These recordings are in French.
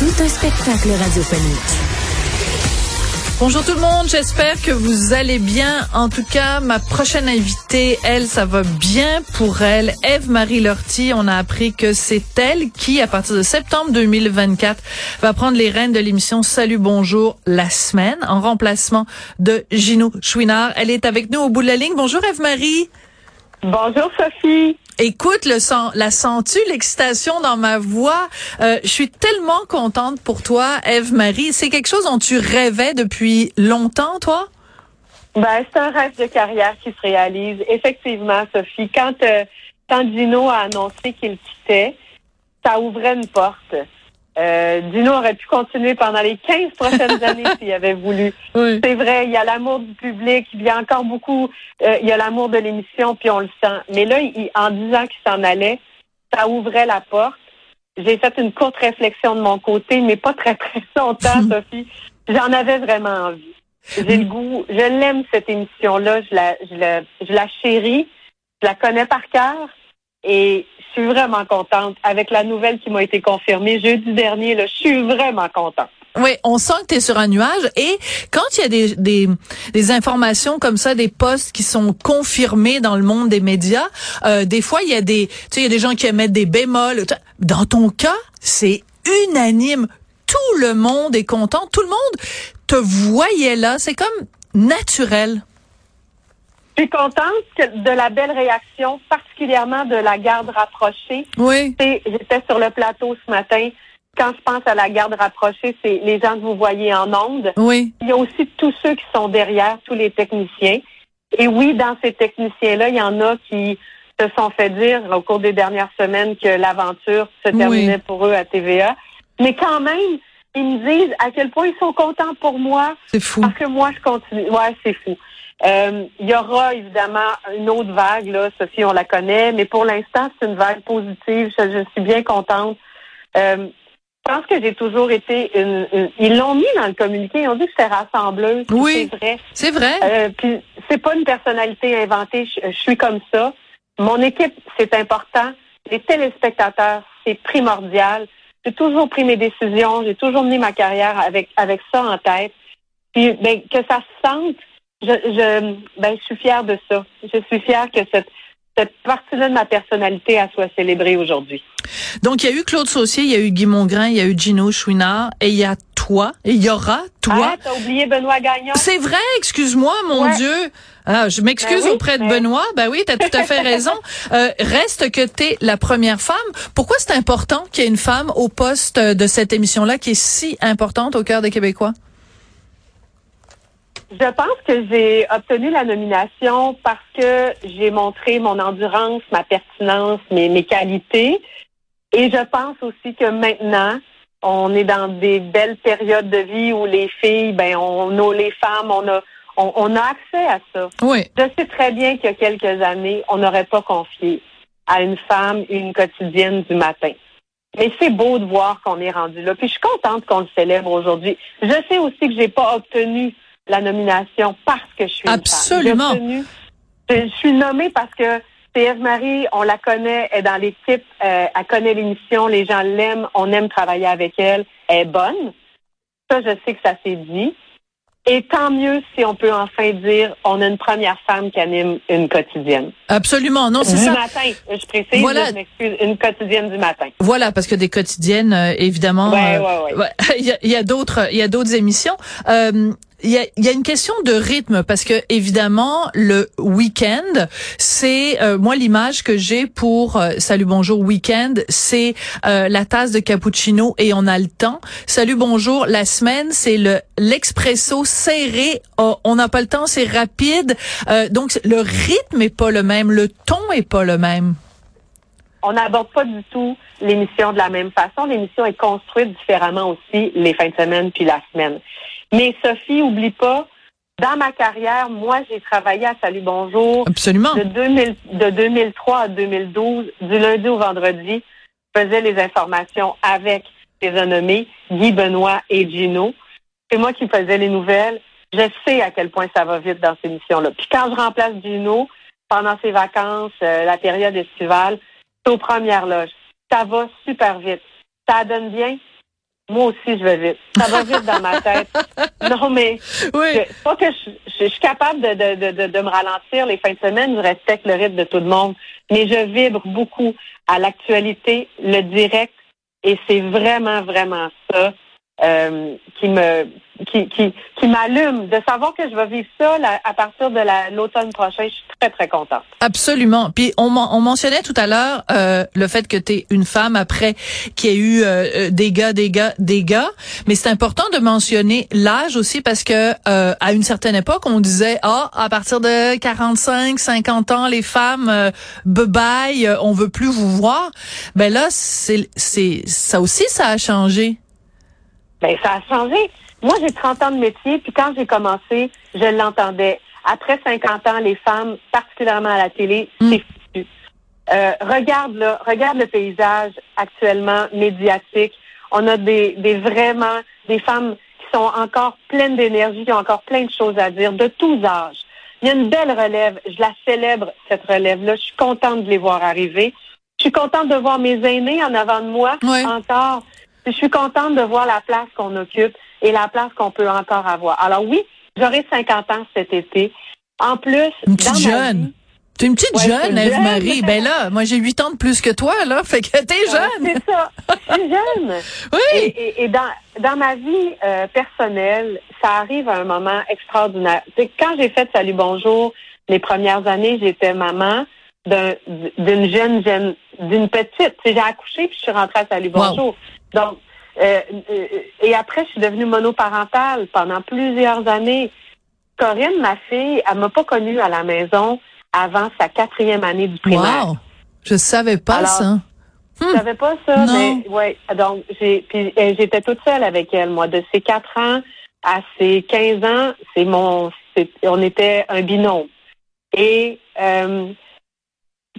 Tout un spectacle radiophonique. Bonjour tout le monde, j'espère que vous allez bien. En tout cas, ma prochaine invitée, elle, ça va bien pour elle. Eve-Marie Lortie, on a appris que c'est elle qui, à partir de septembre 2024, va prendre les rênes de l'émission Salut Bonjour la semaine, en remplacement de Gino Chouinard. Elle est avec nous au bout de la ligne. Bonjour Eve-Marie. Bonjour Sophie. Écoute, le sang, la sens-tu, l'excitation dans ma voix? Euh, je suis tellement contente pour toi, Eve-Marie. C'est quelque chose dont tu rêvais depuis longtemps, toi? Ben, c'est un rêve de carrière qui se réalise. Effectivement, Sophie, quand, euh, quand Dino a annoncé qu'il quittait, ça ouvrait une porte. Euh, Dino aurait pu continuer pendant les 15 prochaines années s'il avait voulu. C'est vrai, il y a l'amour du public, il y a encore beaucoup, euh, il y a l'amour de l'émission, puis on le sent. Mais là, en disant qu'il s'en allait, ça ouvrait la porte. J'ai fait une courte réflexion de mon côté, mais pas très très longtemps, Sophie. J'en avais vraiment envie. J'ai le goût, je l'aime cette émission-là, je la, je la, je la chéris, je la connais par cœur. Et je suis vraiment contente avec la nouvelle qui m'a été confirmée jeudi dernier. Là, je suis vraiment contente. Oui, on sent que tu es sur un nuage et quand il y a des, des, des, informations comme ça, des postes qui sont confirmés dans le monde des médias, euh, des fois il y a des tu sais il y a des gens qui émettent des bémols. Dans ton cas, c'est unanime. Tout le monde est content, tout le monde te voyait là, c'est comme naturel. Je suis contente de la belle réaction, particulièrement de la garde rapprochée? Oui. J'étais sur le plateau ce matin. Quand je pense à la garde rapprochée, c'est les gens que vous voyez en ondes. Oui. Il y a aussi tous ceux qui sont derrière, tous les techniciens. Et oui, dans ces techniciens-là, il y en a qui se sont fait dire au cours des dernières semaines que l'aventure se terminait pour eux à TVA. Mais quand même, ils me disent à quel point ils sont contents pour moi. C'est fou. Parce que moi, je continue. Ouais, c'est fou. Euh, il y aura évidemment une autre vague, là, Sophie, on la connaît, mais pour l'instant, c'est une vague positive. Je, suis bien contente. Euh, je pense que j'ai toujours été une, ils l'ont mis dans le communiqué, ils ont dit que c'était rassembleuse. Oui. C'est vrai. C'est vrai. Euh, puis c'est pas une personnalité inventée, je, suis comme ça. Mon équipe, c'est important. Les téléspectateurs, c'est primordial. J'ai toujours pris mes décisions, j'ai toujours mené ma carrière avec avec ça en tête. Puis ben, que ça se sente je, je, ben, je suis fière de ça. Je suis fière que cette, cette partie-là de ma personnalité a soit célébrée aujourd'hui. Donc, il y a eu Claude Saucier, il y a eu Guy Mongrain, il y a eu Gino Chouinard, et il y a toi, et il y aura toi. Ah, t'as oublié Benoît Gagnon. C'est vrai, excuse-moi, mon Dieu. Ah, je m'excuse ben auprès de ben Benoît. Ben oui, t'as tout à fait raison. Euh, reste que t'es la première femme. Pourquoi c'est important qu'il y ait une femme au poste de cette émission-là qui est si importante au cœur des Québécois? Je pense que j'ai obtenu la nomination parce que j'ai montré mon endurance, ma pertinence, mes, mes qualités. Et je pense aussi que maintenant, on est dans des belles périodes de vie où les filles, ben, on, les femmes, on a, on, a accès à ça. Oui. Je sais très bien qu'il y a quelques années, on n'aurait pas confié à une femme une quotidienne du matin. Mais c'est beau de voir qu'on est rendu là. Puis je suis contente qu'on le célèbre aujourd'hui. Je sais aussi que j'ai pas obtenu la nomination parce que je suis Absolument. Une femme. Je, suis nommée parce que c'est Eve-Marie, on la connaît, elle est dans l'équipe, euh, elle connaît l'émission, les gens l'aiment, on aime travailler avec elle, elle est bonne. Ça, je sais que ça s'est dit. Et tant mieux si on peut enfin dire on a une première femme qui anime une quotidienne. Absolument, non, c'est ça. Du matin, je précise, voilà. je m'excuse, une quotidienne du matin. Voilà, parce que des quotidiennes, euh, évidemment, ouais, ouais, ouais. il y a, y a d'autres, il y a d'autres émissions. Euh, il y a, y a, une question de rythme parce que évidemment le week-end, c'est euh, moi l'image que j'ai pour euh, Salut bonjour week-end, c'est euh, la tasse de cappuccino et on a le temps. Salut bonjour la semaine, c'est le l'expresso serré, oh, on n'a pas le temps, c'est rapide. donc le rythme est pas le même, le ton est pas le même. on n'aborde pas du tout l'émission de la même façon. L'émission est construite différemment aussi les fins de semaine puis la semaine. Mais Sophie, oublie pas, dans ma carrière, moi, j'ai travaillé à Salut Bonjour. Absolument. De, 2000, de 2003 à 2012, du lundi au vendredi, je faisais les informations avec les renommés Guy Benoît et Gino. C'est moi qui faisais les nouvelles. Je sais à quel point ça va vite dans ces missions-là. Puis quand je remplace Gino pendant ses vacances, euh, la période estivale, c'est aux premières loges. Ça va super vite. Ça donne bien. Moi aussi, je vais vite. Ça va vite dans ma tête. Non, mais Oui. je, pas que je, je- je suis capable de, de, de, de me ralentir les fins de semaine. Je respecte le rythme de tout le monde. Mais je vibre beaucoup à l'actualité, le direct. Et c'est vraiment, vraiment ça euh, qui me qui, qui, qui m'allume. De savoir que je vais vivre ça là, à partir de la- l'automne prochain, je suis très, très contente. Absolument. Puis on, on mentionnait tout à l'heure euh, le fait que tu es une femme après qui a eu euh, euh, des gars, des gars, des gars. Mais c'est important de mentionner l'âge aussi parce que euh, à une certaine époque, on disait ah à partir de 45, 50 ans, les femmes euh, euh, on veut plus vous voir. Ben là, c'est c'est ça aussi ça a changé. Ben, ça a changé. Moi, j'ai 30 ans de métier, puis quand j'ai commencé, je l'entendais. Après 50 ans, les femmes, particulièrement à la télé, Mm. c'est foutu. Euh, regarde là, regarde le paysage actuellement médiatique. On a des, des vraiment des femmes qui sont encore pleines d'énergie, qui ont encore plein de choses à dire, de tous âges. Il y a une belle relève. Je la célèbre, cette relève-là. Je suis contente de les voir arriver. Je suis contente de voir mes aînés en avant de moi Ouais. encore. Je suis contente de voir la place qu'on occupe et la place qu'on peut encore avoir. Alors oui, j'aurai 50 ans cet été. En plus, Une petite dans ma jeune. vie- T'es une petite Ouais, jeune, Eve-Marie. Ben là, moi j'ai 8 ans de plus que toi, là. Fait que t'es Ouais, jeune. C'est ça. Je suis jeune. Oui. Et, et- et dans, dans ma vie euh, personnelle, ça arrive à un moment extraordinaire. Tu quand j'ai fait Salut Bonjour, les premières années, j'étais maman d'une jeune, jeune, d'une petite. J'ai accouché puis je suis rentrée à Salut Wow. Bonjour. Donc, euh, euh, et après, je suis devenue monoparentale pendant plusieurs années. Corinne, ma fille, elle m'a pas connue à la maison avant sa quatrième année du primaire. Wow. Je savais pas Alors, ça. Je savais pas ça, Non. mais ouais. Donc j'ai puis euh, j'étais toute seule avec elle, moi, de ses 4 ans à ses 15 ans, c'est mon on était un binôme. Et euh,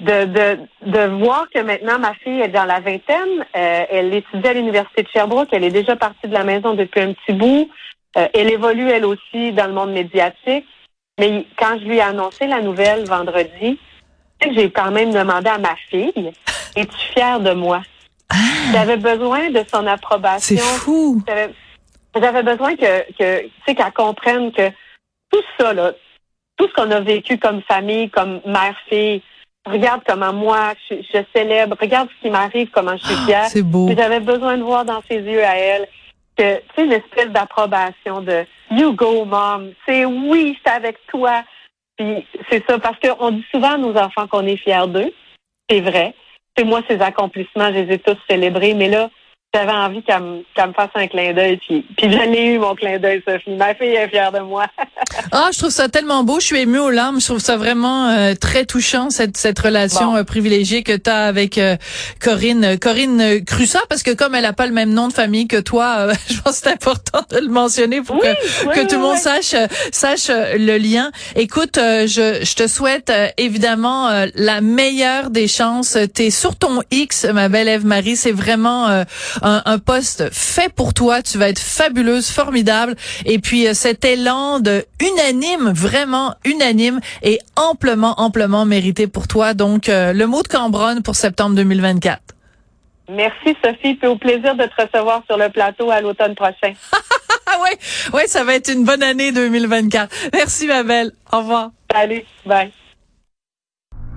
de, de, de voir que maintenant ma fille est dans la vingtaine, euh, elle étudie à l'Université de Sherbrooke, elle est déjà partie de la maison depuis un petit bout. Euh, elle évolue elle aussi dans le monde médiatique. Mais quand je lui ai annoncé la nouvelle vendredi, j'ai quand même demandé à ma fille, es-tu fière de moi? J'avais besoin de son approbation. C'est fou. J'avais j'avais besoin que, que tu sais, qu'elle comprenne que tout ça, là, tout ce qu'on a vécu comme famille, comme mère-fille, regarde comment moi, je, je célèbre, regarde ce qui m'arrive, comment je suis fière. C'est beau. J'avais besoin de voir dans ses yeux à elle que, tu sais, une espèce d'approbation de You go, mom. C'est oui, c'est avec toi. Puis c'est ça, parce qu'on dit souvent à nos enfants qu'on est fiers d'eux. C'est vrai. C'est moi, ces accomplissements, je les ai tous célébrés, mais là, j'avais envie qu'elle me, qu'elle me fasse un clin d'œil. Puis, puis je l'ai eu, mon clin d'œil, Sophie. Ma fille est fière de moi. Ah, je trouve ça tellement beau. Je suis émue aux larmes. Je trouve ça vraiment euh, très touchant cette cette relation Bon. euh, privilégiée que tu as avec euh, Corinne Corinne euh, Crussa parce que comme elle a pas le même nom de famille que toi, euh, je pense que c'est important de le mentionner pour Oui, que oui, que oui, tout le monde sache euh, sache le lien. Écoute, euh, je je te souhaite euh, évidemment euh, la meilleure des chances. T'es sur ton X, ma belle Ève Marie. C'est vraiment euh, un, un poste fait pour toi. Tu vas être fabuleuse, formidable. Et puis euh, cet élan de unanime, vraiment unanime et amplement, amplement mérité pour toi. Donc euh, le mot de Cambronne pour septembre 2024. Merci, Sophie. Puis au plaisir de te recevoir sur le plateau à l'automne prochain. Ah ouais, ouais, ça va être une bonne année 2024. Merci ma belle. Au revoir. Salut. Bye.